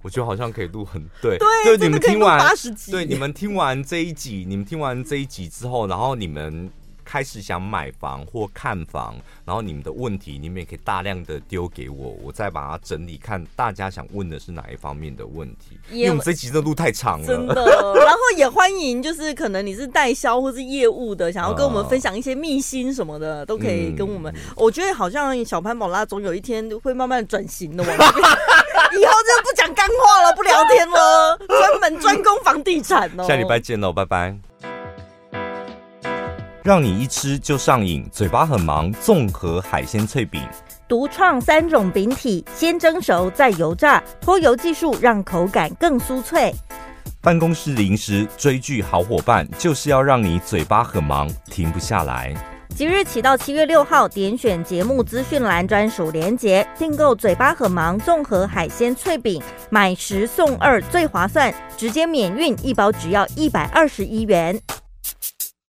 我觉得好像可以录很对，对，就你们听完八十集，对，你们听完这一集，你们听完这一集之后，然后你们。开始想买房或看房，然后你们的问题，你们也可以大量的丢给我，我再把它整理，看大家想问的是哪一方面的问题。因为我们这集的路太长了，真的。然后也欢迎，就是可能你是代销或是业务的，想要跟我们分享一些秘辛什么的，都可以跟我们。嗯、我觉得好像小潘宝拉总有一天会慢慢转型的，我 以后就不讲干话了，不聊天了，专门专攻房地产哦。下礼拜见喽，拜拜。让你一吃就上瘾，嘴巴很忙。综合海鲜脆饼，独创三种饼体，先蒸熟再油炸，脱油技术让口感更酥脆。办公室零食追剧好伙伴，就是要让你嘴巴很忙，停不下来。即日起到七月六号，点选节目资讯栏专属链接，订购嘴巴很忙综合海鲜脆饼，买十送二最划算，直接免运，一包只要一百二十一元。